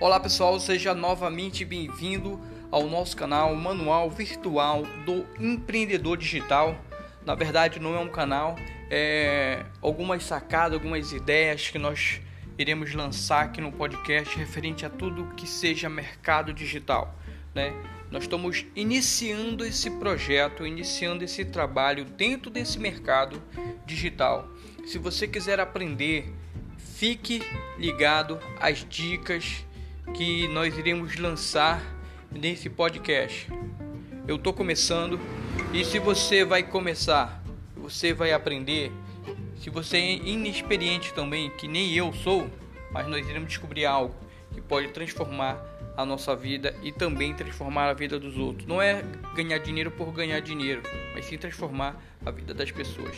Olá pessoal, seja novamente bem-vindo ao nosso canal Manual Virtual do Empreendedor Digital. Na verdade, não é um canal, é algumas sacadas, algumas ideias que nós iremos lançar aqui no podcast referente a tudo que seja mercado digital, né? Nós estamos iniciando esse projeto, iniciando esse trabalho dentro desse mercado digital. Se você quiser aprender, fique ligado às dicas que nós iremos lançar nesse podcast. Eu estou começando e se você vai começar, você vai aprender. Se você é inexperiente também, que nem eu sou, mas nós iremos descobrir algo que pode transformar a nossa vida e também transformar a vida dos outros. Não é ganhar dinheiro por ganhar dinheiro, mas sim transformar a vida das pessoas.